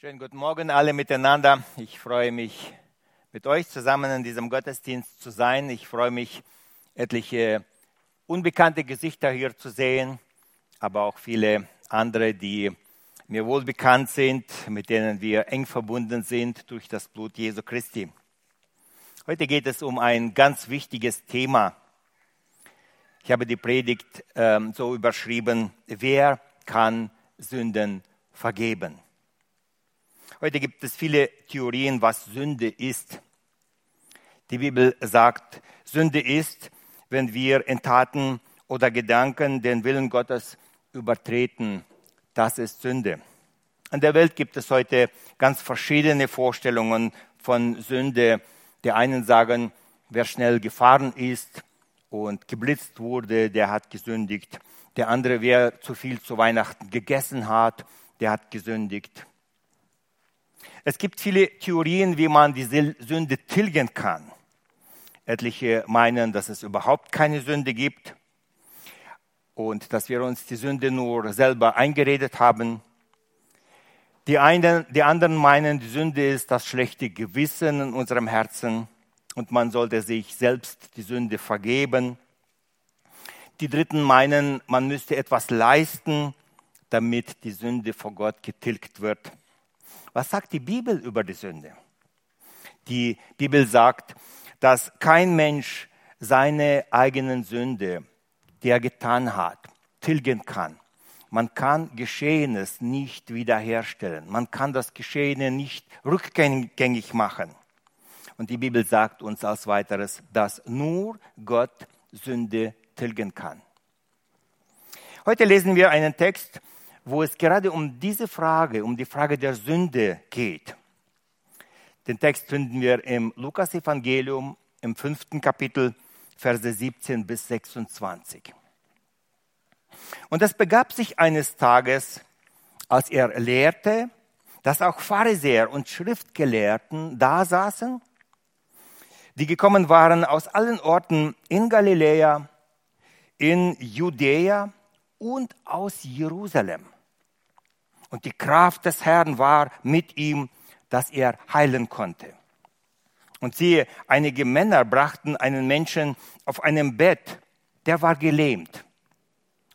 Schönen guten Morgen alle miteinander. Ich freue mich, mit euch zusammen in diesem Gottesdienst zu sein. Ich freue mich, etliche unbekannte Gesichter hier zu sehen, aber auch viele andere, die mir wohl bekannt sind, mit denen wir eng verbunden sind durch das Blut Jesu Christi. Heute geht es um ein ganz wichtiges Thema. Ich habe die Predigt ähm, so überschrieben, wer kann Sünden vergeben? Heute gibt es viele Theorien, was Sünde ist. Die Bibel sagt, Sünde ist, wenn wir in Taten oder Gedanken den Willen Gottes übertreten. Das ist Sünde. In der Welt gibt es heute ganz verschiedene Vorstellungen von Sünde. Die einen sagen, wer schnell gefahren ist und geblitzt wurde, der hat gesündigt. Der andere, wer zu viel zu Weihnachten gegessen hat, der hat gesündigt. Es gibt viele Theorien, wie man die Sünde tilgen kann. Etliche meinen, dass es überhaupt keine Sünde gibt und dass wir uns die Sünde nur selber eingeredet haben. Die, einen, die anderen meinen, die Sünde ist das schlechte Gewissen in unserem Herzen und man sollte sich selbst die Sünde vergeben. Die Dritten meinen, man müsste etwas leisten, damit die Sünde vor Gott getilgt wird. Was sagt die Bibel über die Sünde? Die Bibel sagt, dass kein Mensch seine eigenen Sünde, die er getan hat, tilgen kann. Man kann Geschehenes nicht wiederherstellen. Man kann das Geschehene nicht rückgängig machen. Und die Bibel sagt uns als weiteres, dass nur Gott Sünde tilgen kann. Heute lesen wir einen Text wo es gerade um diese Frage, um die Frage der Sünde geht. Den Text finden wir im Lukas-Evangelium im fünften Kapitel, Verse 17 bis 26. Und es begab sich eines Tages, als er lehrte, dass auch Pharisäer und Schriftgelehrten da saßen, die gekommen waren aus allen Orten in Galiläa, in Judäa und aus Jerusalem. Und die Kraft des Herrn war mit ihm, dass er heilen konnte. Und siehe, einige Männer brachten einen Menschen auf einem Bett, der war gelähmt.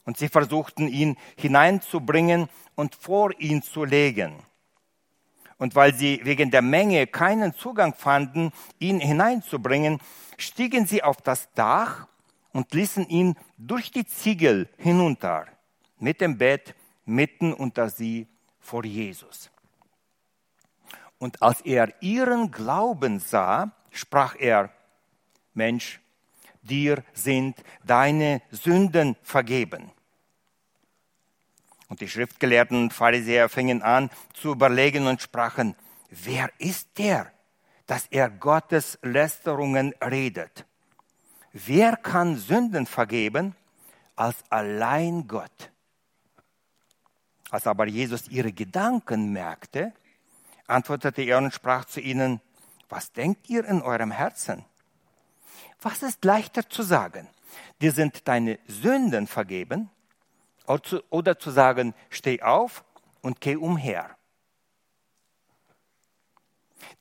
Und sie versuchten ihn hineinzubringen und vor ihn zu legen. Und weil sie wegen der Menge keinen Zugang fanden, ihn hineinzubringen, stiegen sie auf das Dach und ließen ihn durch die Ziegel hinunter mit dem Bett mitten unter sie vor Jesus. Und als er ihren Glauben sah, sprach er, Mensch, dir sind deine Sünden vergeben. Und die Schriftgelehrten und Pharisäer fingen an zu überlegen und sprachen, wer ist der, dass er Gottes Lästerungen redet? Wer kann Sünden vergeben als allein Gott? Als aber Jesus ihre Gedanken merkte, antwortete er und sprach zu ihnen, was denkt ihr in eurem Herzen? Was ist leichter zu sagen? Dir sind deine Sünden vergeben oder zu sagen, steh auf und geh umher.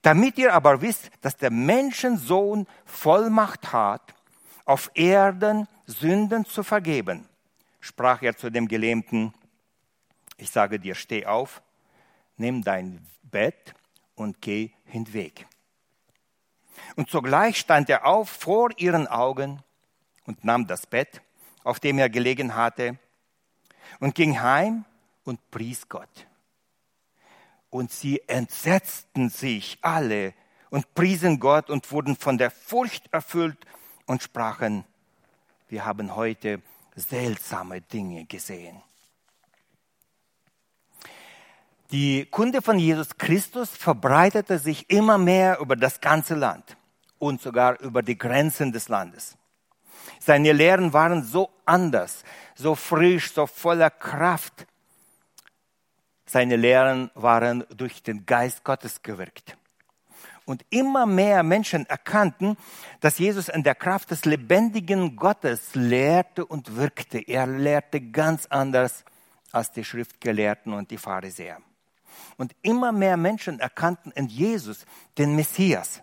Damit ihr aber wisst, dass der Menschensohn Vollmacht hat, auf Erden Sünden zu vergeben, sprach er zu dem Gelähmten, ich sage dir, steh auf, nimm dein Bett und geh hinweg. Und sogleich stand er auf vor ihren Augen und nahm das Bett, auf dem er gelegen hatte, und ging heim und pries Gott. Und sie entsetzten sich alle und priesen Gott und wurden von der Furcht erfüllt und sprachen, wir haben heute seltsame Dinge gesehen. Die Kunde von Jesus Christus verbreitete sich immer mehr über das ganze Land und sogar über die Grenzen des Landes. Seine Lehren waren so anders, so frisch, so voller Kraft. Seine Lehren waren durch den Geist Gottes gewirkt. Und immer mehr Menschen erkannten, dass Jesus in der Kraft des lebendigen Gottes lehrte und wirkte. Er lehrte ganz anders als die Schriftgelehrten und die Pharisäer. Und immer mehr Menschen erkannten in Jesus den Messias.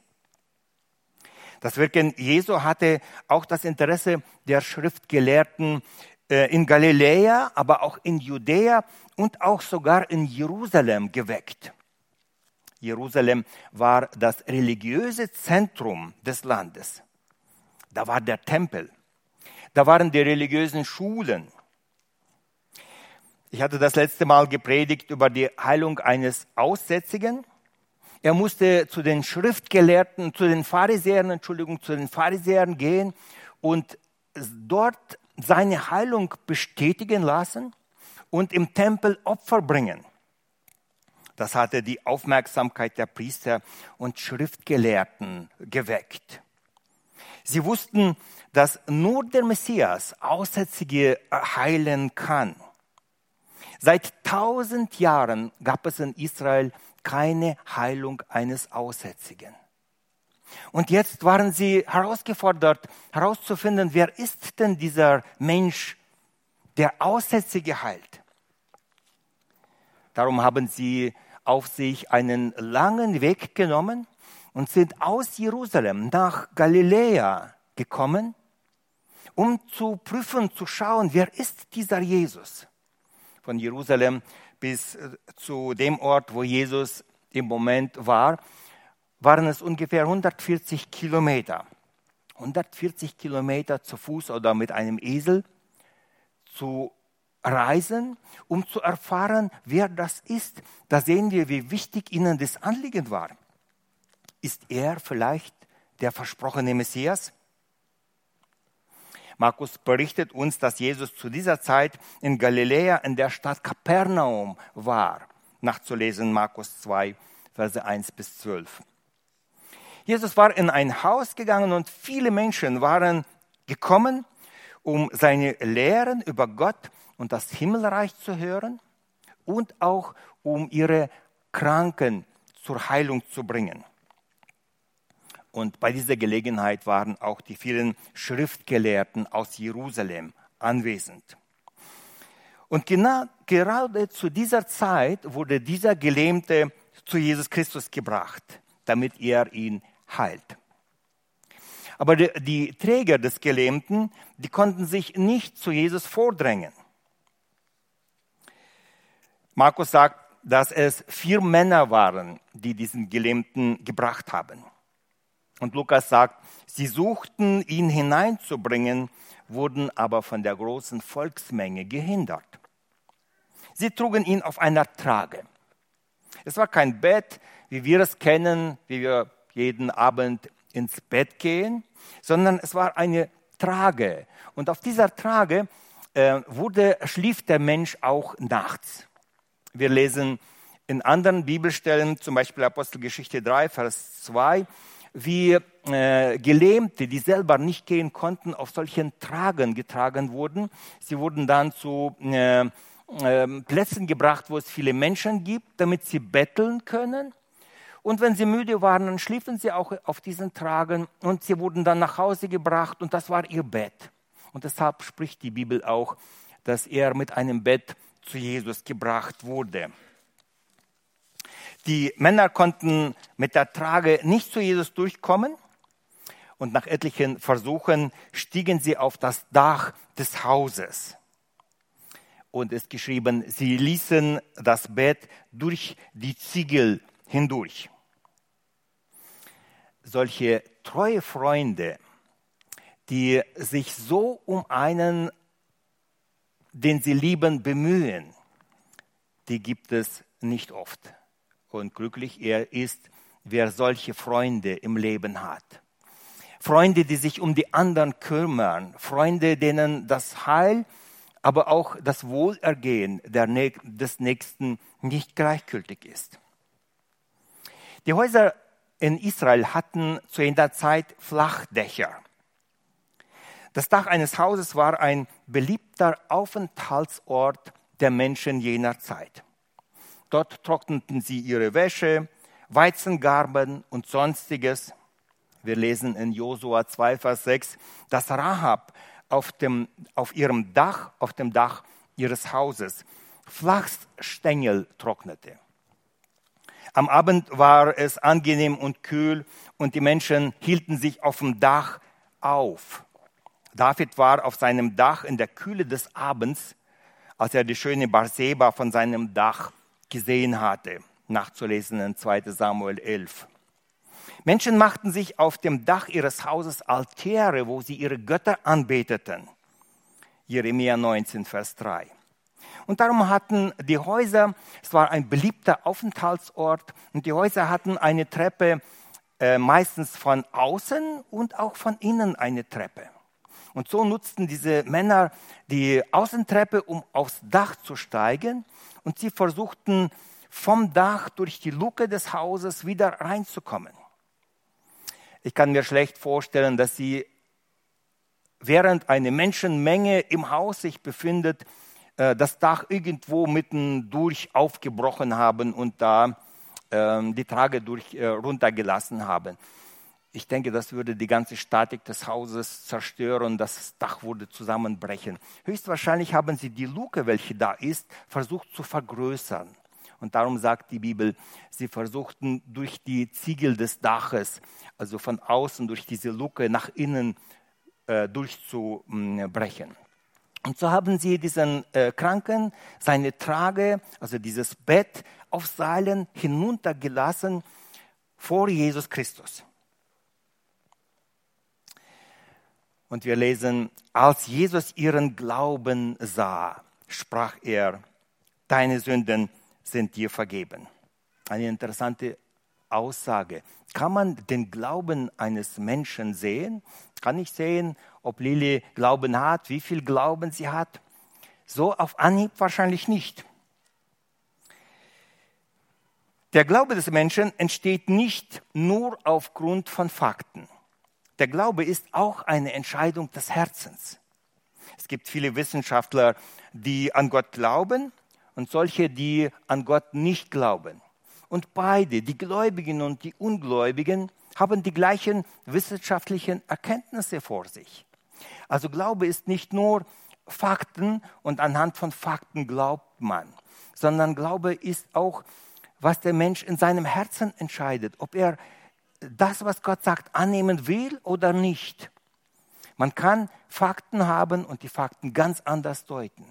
Das Wirken Jesu hatte auch das Interesse der Schriftgelehrten äh, in Galiläa, aber auch in Judäa und auch sogar in Jerusalem geweckt. Jerusalem war das religiöse Zentrum des Landes. Da war der Tempel. Da waren die religiösen Schulen. Ich hatte das letzte Mal gepredigt über die Heilung eines Aussätzigen. Er musste zu den Schriftgelehrten, zu den Pharisäern, Entschuldigung, zu den Pharisäern gehen und dort seine Heilung bestätigen lassen und im Tempel Opfer bringen. Das hatte die Aufmerksamkeit der Priester und Schriftgelehrten geweckt. Sie wussten, dass nur der Messias Aussätzige heilen kann. Seit tausend Jahren gab es in Israel keine Heilung eines Aussätzigen. Und jetzt waren sie herausgefordert, herauszufinden, wer ist denn dieser Mensch, der Aussätzige heilt. Darum haben sie auf sich einen langen Weg genommen und sind aus Jerusalem nach Galiläa gekommen, um zu prüfen, zu schauen, wer ist dieser Jesus. Von Jerusalem bis äh, zu dem Ort, wo Jesus im Moment war, waren es ungefähr 140 Kilometer. 140 Kilometer zu Fuß oder mit einem Esel zu reisen, um zu erfahren, wer das ist. Da sehen wir, wie wichtig ihnen das Anliegen war. Ist er vielleicht der versprochene Messias? Markus berichtet uns, dass Jesus zu dieser Zeit in Galiläa in der Stadt Kapernaum war. Nachzulesen Markus 2, Verse 1 bis 12. Jesus war in ein Haus gegangen und viele Menschen waren gekommen, um seine Lehren über Gott und das Himmelreich zu hören und auch um ihre Kranken zur Heilung zu bringen. Und bei dieser Gelegenheit waren auch die vielen Schriftgelehrten aus Jerusalem anwesend. Und genau, gerade zu dieser Zeit wurde dieser Gelähmte zu Jesus Christus gebracht, damit er ihn heilt. Aber die, die Träger des Gelähmten, die konnten sich nicht zu Jesus vordrängen. Markus sagt, dass es vier Männer waren, die diesen Gelähmten gebracht haben. Und Lukas sagt, sie suchten ihn hineinzubringen, wurden aber von der großen Volksmenge gehindert. Sie trugen ihn auf einer Trage. Es war kein Bett, wie wir es kennen, wie wir jeden Abend ins Bett gehen, sondern es war eine Trage. Und auf dieser Trage äh, wurde, schlief der Mensch auch nachts. Wir lesen in anderen Bibelstellen, zum Beispiel Apostelgeschichte 3, Vers 2, wie äh, Gelähmte, die selber nicht gehen konnten, auf solchen Tragen getragen wurden. Sie wurden dann zu äh, äh, Plätzen gebracht, wo es viele Menschen gibt, damit sie betteln können. Und wenn sie müde waren, dann schliefen sie auch auf diesen Tragen und sie wurden dann nach Hause gebracht und das war ihr Bett. Und deshalb spricht die Bibel auch, dass er mit einem Bett zu Jesus gebracht wurde. Die Männer konnten mit der Trage nicht zu Jesus durchkommen und nach etlichen Versuchen stiegen sie auf das Dach des Hauses. Und es geschrieben, sie ließen das Bett durch die Ziegel hindurch. Solche treue Freunde, die sich so um einen, den sie lieben, bemühen, die gibt es nicht oft. Und glücklich er ist, wer solche Freunde im Leben hat. Freunde, die sich um die anderen kümmern, Freunde, denen das Heil, aber auch das Wohlergehen des Nächsten nicht gleichgültig ist. Die Häuser in Israel hatten zu jener Zeit Flachdächer. Das Dach eines Hauses war ein beliebter Aufenthaltsort der Menschen jener Zeit. Dort trockneten sie ihre Wäsche, Weizengarben und sonstiges. Wir lesen in Josua 2, Vers 6, dass Rahab auf, dem, auf ihrem Dach, auf dem Dach ihres Hauses Flachsstängel trocknete. Am Abend war es angenehm und kühl und die Menschen hielten sich auf dem Dach auf. David war auf seinem Dach in der Kühle des Abends, als er die schöne Barseba von seinem Dach gesehen hatte. Nachzulesen in 2 Samuel 11. Menschen machten sich auf dem Dach ihres Hauses Altäre, wo sie ihre Götter anbeteten. Jeremia 19, Vers 3. Und darum hatten die Häuser, es war ein beliebter Aufenthaltsort, und die Häuser hatten eine Treppe, äh, meistens von außen und auch von innen eine Treppe. Und so nutzten diese Männer die Außentreppe, um aufs Dach zu steigen. Und sie versuchten vom Dach durch die Luke des Hauses wieder reinzukommen. Ich kann mir schlecht vorstellen, dass sie, während eine Menschenmenge im Haus sich befindet, äh, das Dach irgendwo mitten durch aufgebrochen haben und da ähm, die Trage durch äh, runtergelassen haben. Ich denke, das würde die ganze Statik des Hauses zerstören, das Dach würde zusammenbrechen. Höchstwahrscheinlich haben sie die Luke, welche da ist, versucht zu vergrößern. Und darum sagt die Bibel, sie versuchten durch die Ziegel des Daches, also von außen durch diese Luke nach innen äh, durchzubrechen. Und so haben sie diesen äh, Kranken seine Trage, also dieses Bett auf Seilen hinuntergelassen vor Jesus Christus. Und wir lesen, als Jesus ihren Glauben sah, sprach er, deine Sünden sind dir vergeben. Eine interessante Aussage. Kann man den Glauben eines Menschen sehen? Kann ich sehen, ob Lili Glauben hat, wie viel Glauben sie hat? So auf Anhieb wahrscheinlich nicht. Der Glaube des Menschen entsteht nicht nur aufgrund von Fakten. Der Glaube ist auch eine Entscheidung des Herzens. Es gibt viele Wissenschaftler, die an Gott glauben und solche, die an Gott nicht glauben. Und beide, die Gläubigen und die Ungläubigen, haben die gleichen wissenschaftlichen Erkenntnisse vor sich. Also Glaube ist nicht nur Fakten und anhand von Fakten glaubt man, sondern Glaube ist auch, was der Mensch in seinem Herzen entscheidet, ob er das, was Gott sagt, annehmen will oder nicht. Man kann Fakten haben und die Fakten ganz anders deuten.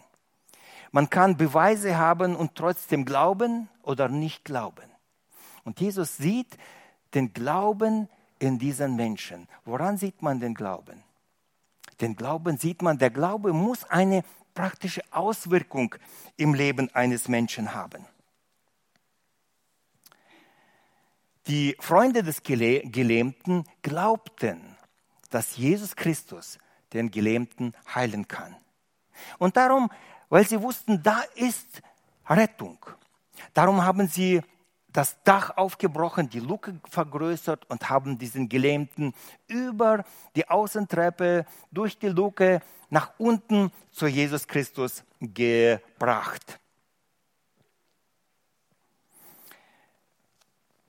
Man kann Beweise haben und trotzdem glauben oder nicht glauben. Und Jesus sieht den Glauben in diesen Menschen. Woran sieht man den Glauben? Den Glauben sieht man, der Glaube muss eine praktische Auswirkung im Leben eines Menschen haben. Die Freunde des Gelähmten glaubten, dass Jesus Christus den Gelähmten heilen kann. Und darum weil sie wussten, da ist Rettung. Darum haben sie das Dach aufgebrochen, die Luke vergrößert und haben diesen Gelähmten über die Außentreppe durch die Luke nach unten zu Jesus Christus gebracht.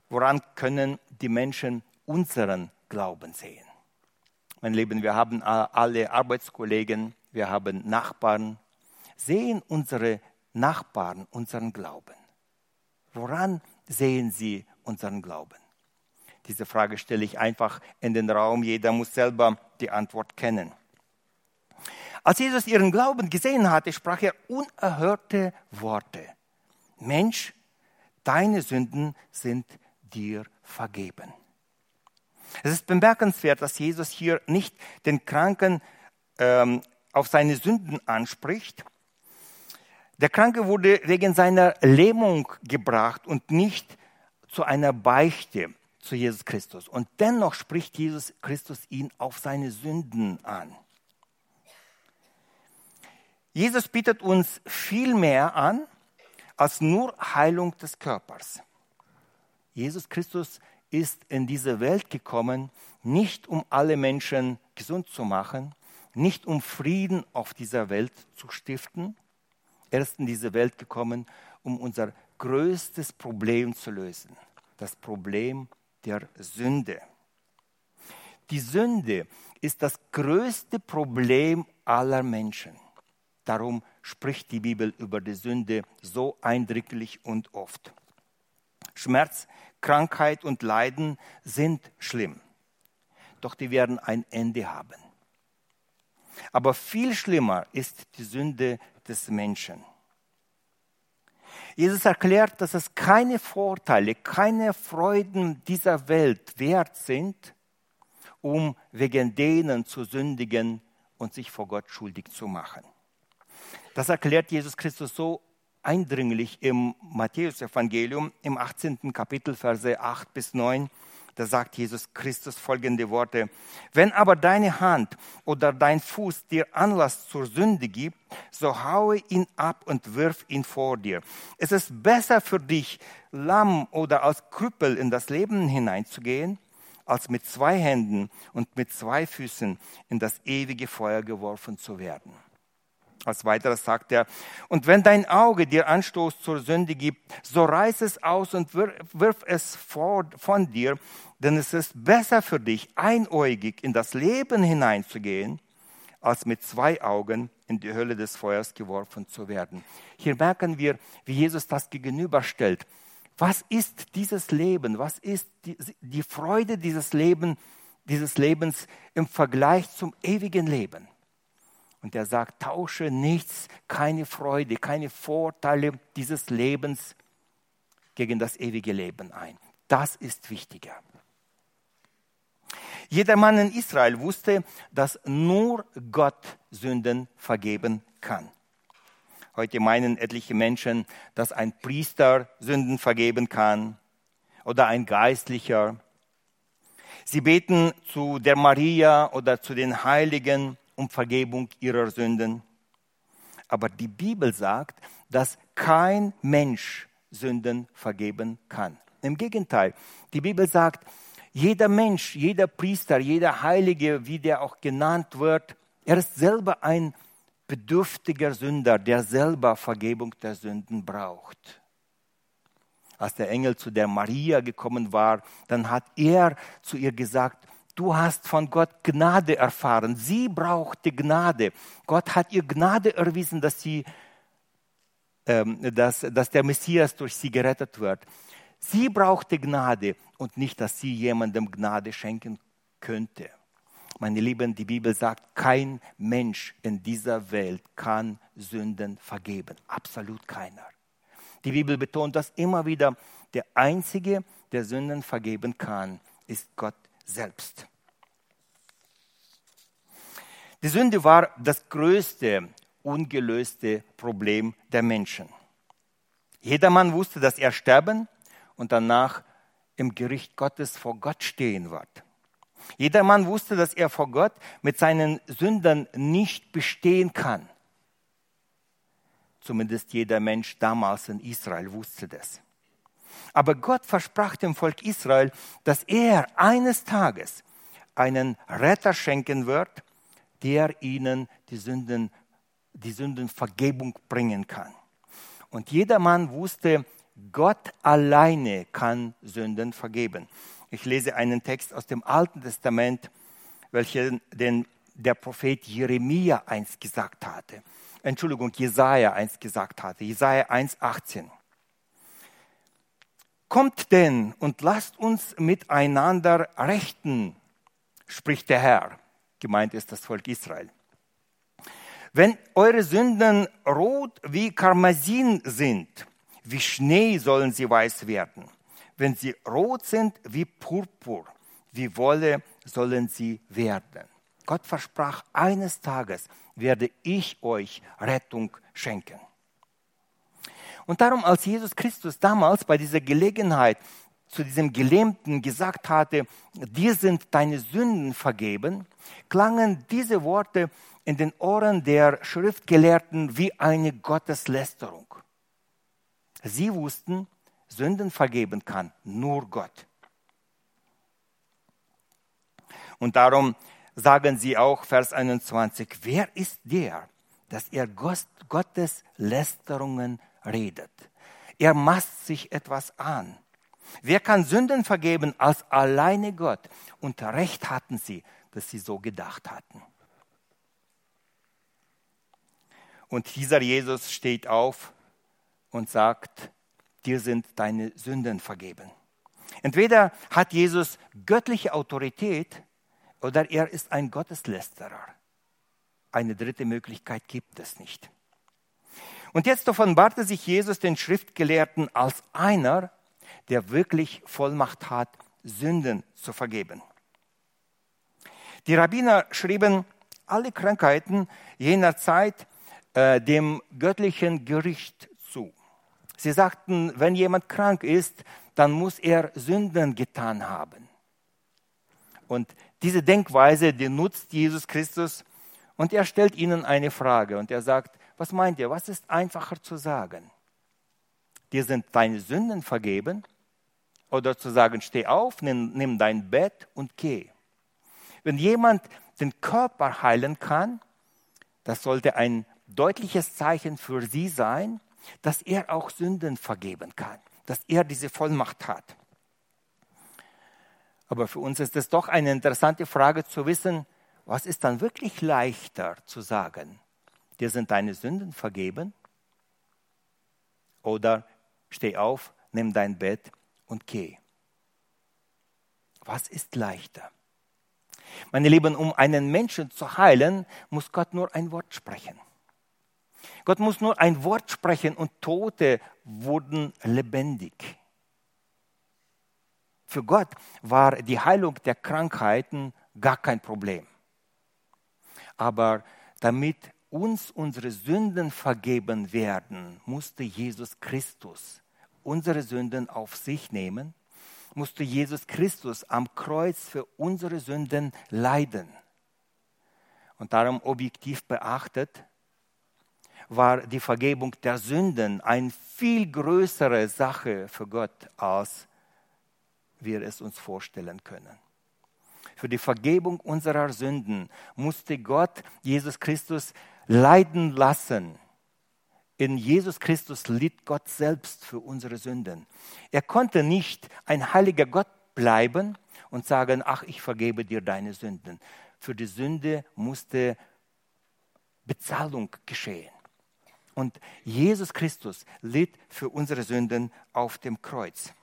Woran können die Menschen unseren Glauben sehen? Mein Lieben, wir haben alle Arbeitskollegen, wir haben Nachbarn, sehen unsere Nachbarn unseren Glauben? Woran sehen sie unseren Glauben? Diese Frage stelle ich einfach in den Raum. Jeder muss selber die Antwort kennen. Als Jesus ihren Glauben gesehen hatte, sprach er unerhörte Worte. Mensch, deine Sünden sind dir vergeben. Es ist bemerkenswert, dass Jesus hier nicht den Kranken ähm, auf seine Sünden anspricht, der Kranke wurde wegen seiner Lähmung gebracht und nicht zu einer Beichte zu Jesus Christus. Und dennoch spricht Jesus Christus ihn auf seine Sünden an. Jesus bietet uns viel mehr an als nur Heilung des Körpers. Jesus Christus ist in diese Welt gekommen, nicht um alle Menschen gesund zu machen, nicht um Frieden auf dieser Welt zu stiften, er ist in diese Welt gekommen, um unser größtes Problem zu lösen. Das Problem der Sünde. Die Sünde ist das größte Problem aller Menschen. Darum spricht die Bibel über die Sünde so eindrücklich und oft. Schmerz, Krankheit und Leiden sind schlimm. Doch die werden ein Ende haben. Aber viel schlimmer ist die Sünde des Menschen. Jesus erklärt, dass es keine Vorteile, keine Freuden dieser Welt wert sind, um wegen denen zu sündigen und sich vor Gott schuldig zu machen. Das erklärt Jesus Christus so eindringlich im Matthäusevangelium im 18. Kapitel, Verse 8 bis 9. Da sagt Jesus Christus folgende Worte. Wenn aber deine Hand oder dein Fuß dir Anlass zur Sünde gibt, so haue ihn ab und wirf ihn vor dir. Es ist besser für dich, lamm oder als Krüppel in das Leben hineinzugehen, als mit zwei Händen und mit zwei Füßen in das ewige Feuer geworfen zu werden. Als weiteres sagt er, und wenn dein Auge dir Anstoß zur Sünde gibt, so reiß es aus und wirf es von dir, denn es ist besser für dich, einäugig in das Leben hineinzugehen, als mit zwei Augen in die Hölle des Feuers geworfen zu werden. Hier merken wir, wie Jesus das gegenüberstellt. Was ist dieses Leben? Was ist die, Freude dieses, Leben, dieses Lebens im Vergleich zum ewigen Leben? Und er sagt, tausche nichts, keine Freude, keine Vorteile dieses Lebens gegen das ewige Leben ein. Das ist wichtiger. Jeder Mann in Israel wusste, dass nur Gott Sünden vergeben kann. Heute meinen etliche Menschen, dass ein Priester Sünden vergeben kann oder ein Geistlicher. Sie beten zu der Maria oder zu den Heiligen um Vergebung ihrer Sünden. Aber die Bibel sagt, dass kein Mensch Sünden vergeben kann. Im Gegenteil, die Bibel sagt, jeder Mensch, jeder Priester, jeder Heilige, wie der auch genannt wird, er ist selber ein bedürftiger Sünder, der selber Vergebung der Sünden braucht. Als der Engel zu der Maria gekommen war, dann hat er zu ihr gesagt, du hast von Gott Gnade erfahren. Sie brauchte Gnade. Gott hat ihr Gnade erwiesen, dass, sie, ähm, dass, dass der Messias durch sie gerettet wird. Sie brauchte Gnade und nicht, dass sie jemandem Gnade schenken könnte. Meine Lieben, die Bibel sagt, kein Mensch in dieser Welt kann Sünden vergeben. Absolut keiner. Die Bibel betont das immer wieder. Der Einzige, der Sünden vergeben kann, ist Gott selbst. Die Sünde war das größte ungelöste Problem der Menschen. Jedermann wusste, dass er sterben und danach im Gericht Gottes vor Gott stehen wird. Jedermann wusste, dass er vor Gott mit seinen Sündern nicht bestehen kann. Zumindest jeder Mensch damals in Israel wusste das. Aber Gott versprach dem Volk Israel, dass er eines Tages einen Retter schenken wird, der ihnen die Sünden, die Sündenvergebung bringen kann. Und jedermann wusste, Gott alleine kann Sünden vergeben. Ich lese einen Text aus dem Alten Testament, welchen den, der Prophet Jeremia einst gesagt hatte. Entschuldigung, Jesaja einst gesagt hatte. Jesaja 1,18. Kommt denn und lasst uns miteinander rechten, spricht der Herr. Gemeint ist das Volk Israel. Wenn eure Sünden rot wie Karmasin sind, wie Schnee sollen sie weiß werden. Wenn sie rot sind wie Purpur, wie Wolle sollen sie werden. Gott versprach, eines Tages werde ich euch Rettung schenken. Und darum, als Jesus Christus damals bei dieser Gelegenheit zu diesem Gelähmten gesagt hatte, dir sind deine Sünden vergeben, klangen diese Worte in den Ohren der Schriftgelehrten wie eine Gotteslästerung. Sie wussten, Sünden vergeben kann nur Gott. Und darum sagen sie auch, Vers 21, wer ist der, dass er Gottes Lästerungen redet. Er maßt sich etwas an. Wer kann Sünden vergeben als alleine Gott? Und recht hatten sie, dass sie so gedacht hatten. Und dieser Jesus steht auf und sagt, dir sind deine Sünden vergeben. Entweder hat Jesus göttliche Autorität oder er ist ein Gotteslästerer. Eine dritte Möglichkeit gibt es nicht. Und jetzt offenbarte sich Jesus den Schriftgelehrten als einer, der wirklich Vollmacht hat, Sünden zu vergeben. Die Rabbiner schrieben alle Krankheiten jener Zeit äh, dem göttlichen Gericht zu. Sie sagten, wenn jemand krank ist, dann muss er Sünden getan haben. Und diese Denkweise, die nutzt Jesus Christus und er stellt ihnen eine Frage und er sagt, was meint ihr, was ist einfacher zu sagen? Dir sind deine Sünden vergeben oder zu sagen, steh auf, nimm, nimm dein Bett und geh. Wenn jemand den Körper heilen kann, das sollte ein deutliches Zeichen für sie sein, dass er auch Sünden vergeben kann, dass er diese Vollmacht hat. Aber für uns ist es doch eine interessante Frage zu wissen, was ist dann wirklich leichter zu sagen? Dir sind deine Sünden vergeben? Oder steh auf, nimm dein Bett und geh. Was ist leichter? Meine Lieben, um einen Menschen zu heilen, muss Gott nur ein Wort sprechen. Gott muss nur ein Wort sprechen und Tote wurden lebendig. Für Gott war die Heilung der Krankheiten gar kein Problem. Aber damit uns unsere Sünden vergeben werden, musste Jesus Christus unsere Sünden auf sich nehmen, musste Jesus Christus am Kreuz für unsere Sünden leiden. Und darum objektiv beachtet, war die Vergebung der Sünden eine viel größere Sache für Gott, als wir es uns vorstellen können. Für die Vergebung unserer Sünden musste Gott Jesus Christus leiden lassen. In Jesus Christus litt Gott selbst für unsere Sünden. Er konnte nicht ein heiliger Gott bleiben und sagen, ach, ich vergebe dir deine Sünden. Für die Sünde musste Bezahlung geschehen. Und Jesus Christus litt für unsere Sünden auf dem Kreuz.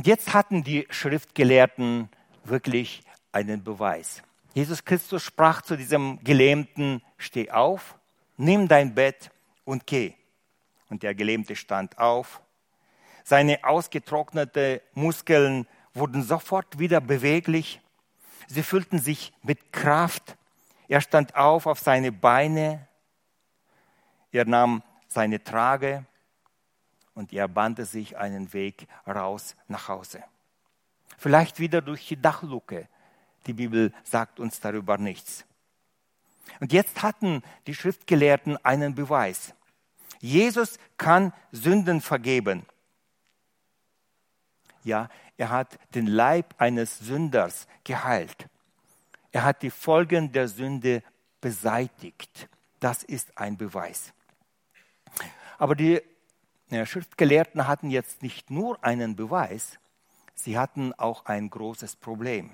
Und jetzt hatten die Schriftgelehrten wirklich einen Beweis. Jesus Christus sprach zu diesem Gelähmten, steh auf, nimm dein Bett und geh. Und der Gelähmte stand auf. Seine ausgetrockneten Muskeln wurden sofort wieder beweglich. Sie fühlten sich mit Kraft. Er stand auf auf seine Beine. Er nahm seine Trage und er bannte sich einen Weg raus nach Hause. Vielleicht wieder durch die Dachluke. Die Bibel sagt uns darüber nichts. Und jetzt hatten die Schriftgelehrten einen Beweis. Jesus kann Sünden vergeben. Ja, er hat den Leib eines Sünders geheilt. Er hat die Folgen der Sünde beseitigt. Das ist ein Beweis. Aber die Schriftgelehrten hatten jetzt nicht nur einen Beweis, sie hatten auch ein großes Problem.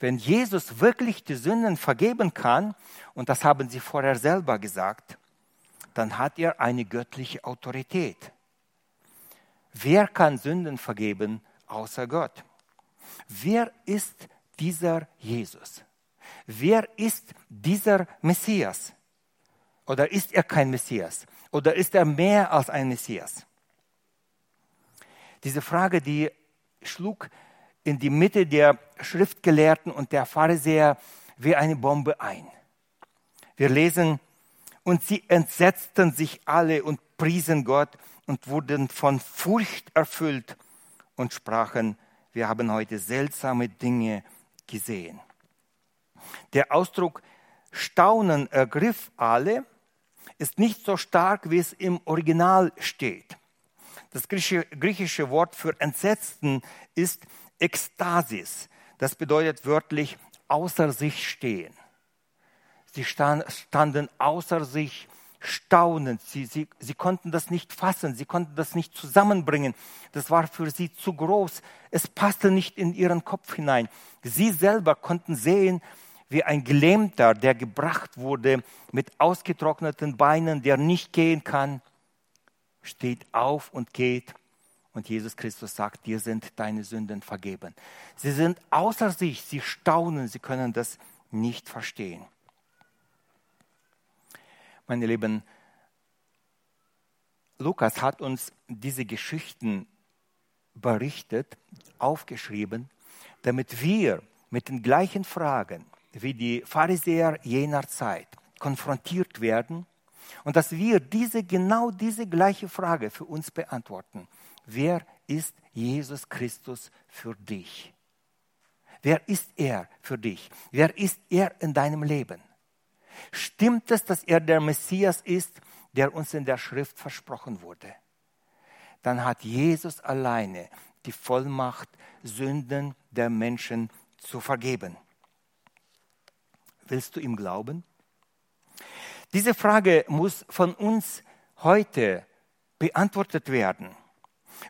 Wenn Jesus wirklich die Sünden vergeben kann, und das haben sie vorher selber gesagt, dann hat er eine göttliche Autorität. Wer kann Sünden vergeben außer Gott. Wer ist dieser Jesus? Wer ist dieser Messias? Oder ist er kein Messias? Oder ist er mehr als ein Messias? Diese Frage, die schlug in die Mitte der Schriftgelehrten und der Pharisäer wie eine Bombe ein. Wir lesen, und sie entsetzten sich alle und priesen Gott und wurden von Furcht erfüllt und sprachen, wir haben heute seltsame Dinge gesehen. Der Ausdruck Staunen ergriff alle, ist nicht so stark, wie es im Original steht. Das griechische Wort für Entsetzten ist Ekstasis. Das bedeutet wörtlich außer sich stehen. Sie standen außer sich staunend. Sie, sie, sie konnten das nicht fassen, sie konnten das nicht zusammenbringen. Das war für sie zu groß. Es passte nicht in ihren Kopf hinein. Sie selber konnten sehen, wie ein Gelähmter, der gebracht wurde mit ausgetrockneten Beinen, der nicht gehen kann, steht auf und geht. Und Jesus Christus sagt, dir sind deine Sünden vergeben. Sie sind außer sich, sie staunen, sie können das nicht verstehen. Meine Lieben, Lukas hat uns diese Geschichten berichtet, aufgeschrieben, damit wir mit den gleichen Fragen wie die Pharisäer jener Zeit konfrontiert werden und dass wir diese genau diese gleiche Frage für uns beantworten. Wer ist Jesus Christus für dich? Wer ist er für dich? Wer ist er in deinem Leben? Stimmt es, dass er der Messias ist, der uns in der Schrift versprochen wurde? Dann hat Jesus alleine die Vollmacht, Sünden der Menschen zu vergeben. Willst du ihm glauben? Diese Frage muss von uns heute beantwortet werden.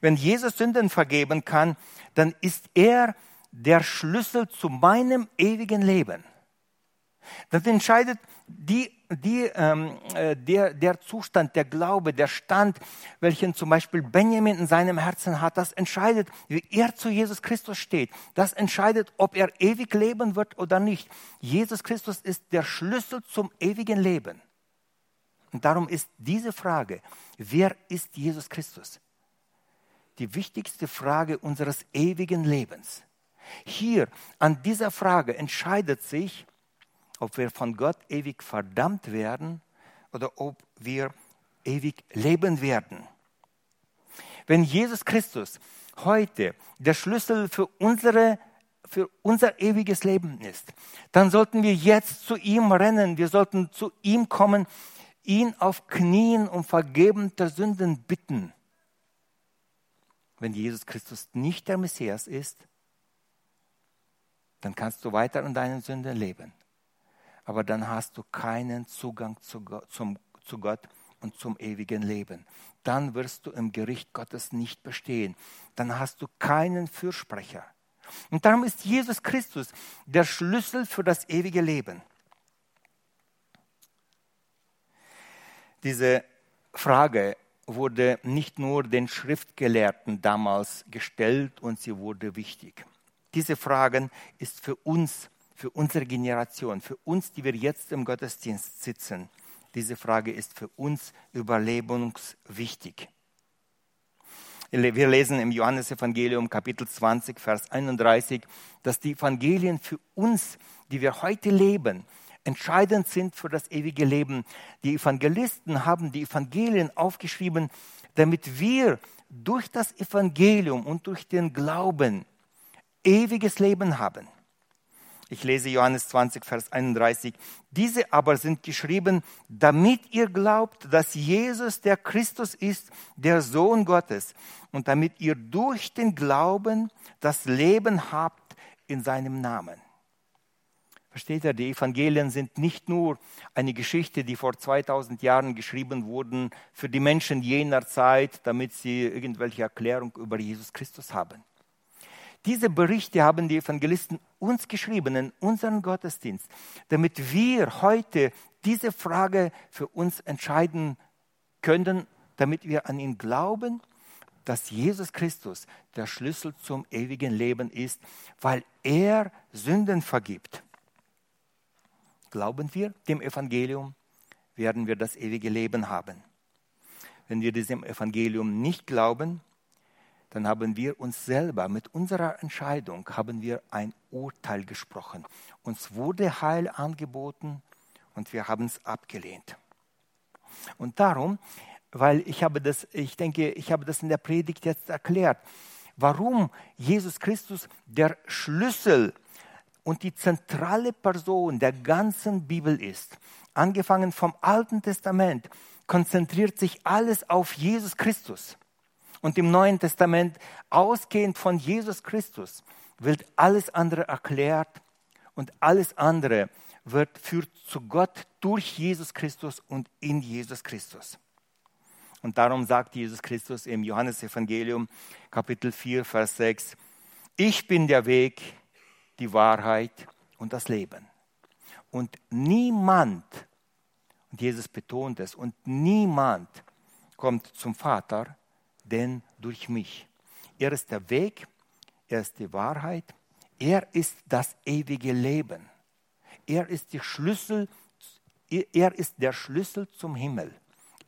Wenn Jesus Sünden vergeben kann, dann ist er der Schlüssel zu meinem ewigen Leben. Das entscheidet die, die, ähm, äh, der, der Zustand, der Glaube, der Stand, welchen zum Beispiel Benjamin in seinem Herzen hat, das entscheidet, wie er zu Jesus Christus steht. Das entscheidet, ob er ewig leben wird oder nicht. Jesus Christus ist der Schlüssel zum ewigen Leben. Und darum ist diese Frage, wer ist Jesus Christus? Die wichtigste Frage unseres ewigen Lebens. Hier an dieser Frage entscheidet sich, ob wir von Gott ewig verdammt werden oder ob wir ewig leben werden. Wenn Jesus Christus heute der Schlüssel für, unsere, für unser ewiges Leben ist, dann sollten wir jetzt zu ihm rennen, wir sollten zu ihm kommen, ihn auf Knien um Vergeben der Sünden bitten. Wenn Jesus Christus nicht der Messias ist, dann kannst du weiter in deinen Sünden leben aber dann hast du keinen Zugang zu zum, zu Gott und zum ewigen Leben. Dann wirst du im Gericht Gottes nicht bestehen. Dann hast du keinen Fürsprecher. Und darum ist Jesus Christus der Schlüssel für das ewige Leben. Diese Frage wurde nicht nur den Schriftgelehrten damals gestellt und sie wurde wichtig. Diese Frage ist für uns für unsere Generation, für uns, die wir jetzt im Gottesdienst sitzen. Diese Frage ist für uns überlebenswichtig. Wir lesen im Johannesevangelium Kapitel 20, Vers 31, dass die Evangelien für uns, die wir heute leben, entscheidend sind für das ewige Leben. Die Evangelisten haben die Evangelien aufgeschrieben, damit wir durch das Evangelium und durch den Glauben ewiges Leben haben. Ich lese Johannes 20, Vers 31. Diese aber sind geschrieben, damit ihr glaubt, dass Jesus der Christus ist, der Sohn Gottes, und damit ihr durch den Glauben das Leben habt in seinem Namen. Versteht ihr, die Evangelien sind nicht nur eine Geschichte, die vor 2000 Jahren geschrieben wurden für die Menschen jener Zeit, damit sie irgendwelche Erklärung über Jesus Christus haben. Diese Berichte haben die Evangelisten uns geschrieben in unseren Gottesdienst, damit wir heute diese Frage für uns entscheiden können, damit wir an ihn glauben, dass Jesus Christus der Schlüssel zum ewigen Leben ist, weil er Sünden vergibt. Glauben wir dem Evangelium, werden wir das ewige Leben haben. Wenn wir diesem Evangelium nicht glauben, dann haben wir uns selber mit unserer Entscheidung haben wir ein Urteil gesprochen. Uns wurde Heil angeboten und wir haben es abgelehnt. Und darum, weil ich habe das, ich denke, ich habe das in der Predigt jetzt erklärt, warum Jesus Christus der Schlüssel und die zentrale Person der ganzen Bibel ist. Angefangen vom Alten Testament konzentriert sich alles auf Jesus Christus. Und im Neuen Testament, ausgehend von Jesus Christus, wird alles andere erklärt und alles andere wird führt zu Gott durch Jesus Christus und in Jesus Christus. Und darum sagt Jesus Christus im Johannesevangelium Kapitel 4, Vers 6, ich bin der Weg, die Wahrheit und das Leben. Und niemand, und Jesus betont es, und niemand kommt zum Vater, denn durch mich. Er ist der Weg, er ist die Wahrheit, er ist das ewige Leben. Er ist, die Schlüssel, er ist der Schlüssel zum Himmel.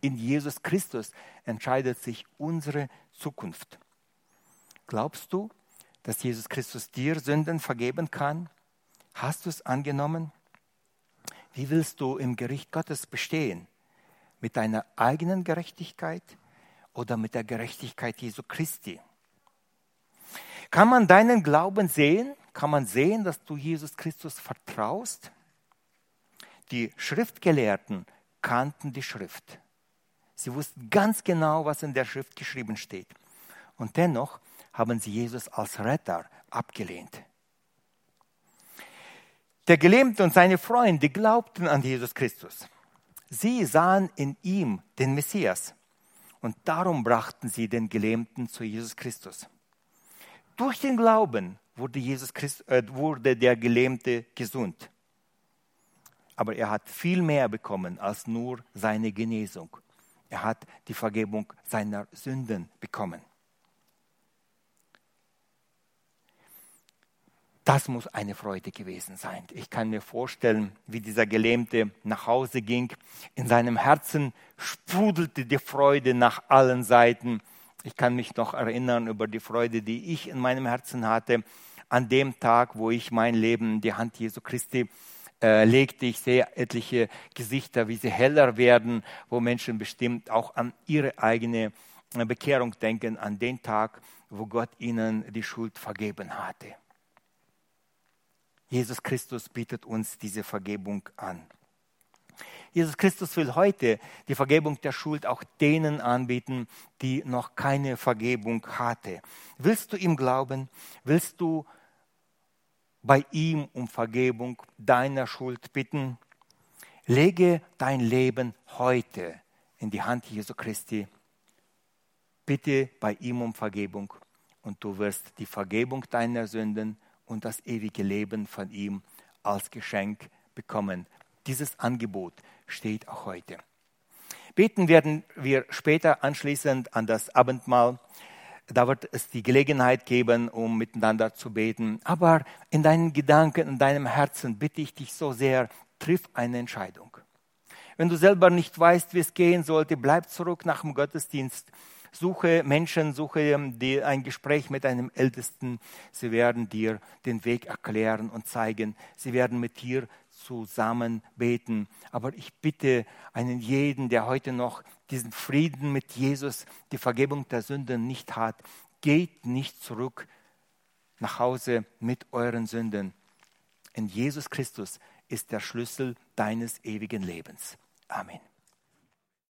In Jesus Christus entscheidet sich unsere Zukunft. Glaubst du, dass Jesus Christus dir Sünden vergeben kann? Hast du es angenommen? Wie willst du im Gericht Gottes bestehen? Mit deiner eigenen Gerechtigkeit oder mit der Gerechtigkeit Jesu Christi? Kann man deinen Glauben sehen? Kann man sehen, dass du Jesus Christus vertraust? Die Schriftgelehrten kannten die Schrift. Sie wussten ganz genau, was in der Schrift geschrieben steht. Und dennoch haben sie Jesus als Retter abgelehnt. Der Gelähmte und seine Freunde glaubten an Jesus Christus. Sie sahen in ihm den Messias und darum brachten sie den Gelähmten zu Jesus Christus. Durch den Glauben wurde, Jesus Christ, äh, wurde der Gelähmte gesund. Aber er hat viel mehr bekommen als nur seine Genesung. Er hat die Vergebung seiner Sünden bekommen. Das muss eine Freude gewesen sein. Ich kann mir vorstellen, wie dieser Gelähmte nach Hause ging. In seinem Herzen sprudelte die Freude nach allen Seiten. Ich kann mich noch erinnern über die Freude, die ich in meinem Herzen hatte. An dem Tag, wo ich mein Leben in die Hand Jesu Christi äh, legte, ich sehe etliche Gesichter, wie sie heller werden, wo Menschen bestimmt auch an ihre eigene äh, Bekehrung denken, an den Tag, wo Gott ihnen die Schuld vergeben hatte. Jesus Christus bietet uns diese Vergebung an. Jesus Christus will heute die Vergebung der Schuld auch denen anbieten, die noch keine Vergebung hatte. Willst du ihm glauben? Willst du bei ihm um Vergebung deiner Schuld bitten? Lege dein Leben heute in die Hand Jesu Christi. Bitte bei ihm um Vergebung und du wirst die Vergebung deiner Sünden und das ewige Leben von ihm als Geschenk bekommen. Dieses Angebot steht auch heute. Beten werden wir später anschließend an das Abendmahl. Da wird es die Gelegenheit geben, um miteinander zu beten. Aber in deinen Gedanken, in deinem Herzen bitte ich dich so sehr, triff eine Entscheidung. Wenn du selber nicht weißt, wie es gehen sollte, bleib zurück nach dem Gottesdienst Suche Menschen, suche ähm, die, ein Gespräch mit einem Ältesten. Sie werden dir den Weg erklären und zeigen. Sie werden mit dir zusammen beten. Aber ich bitte einen jeden, der heute noch diesen Frieden mit Jesus, die Vergebung der Sünden nicht hat, geht nicht zurück nach Hause mit euren Sünden. In Jesus Christus ist der Schlüssel deines ewigen Lebens. Amen.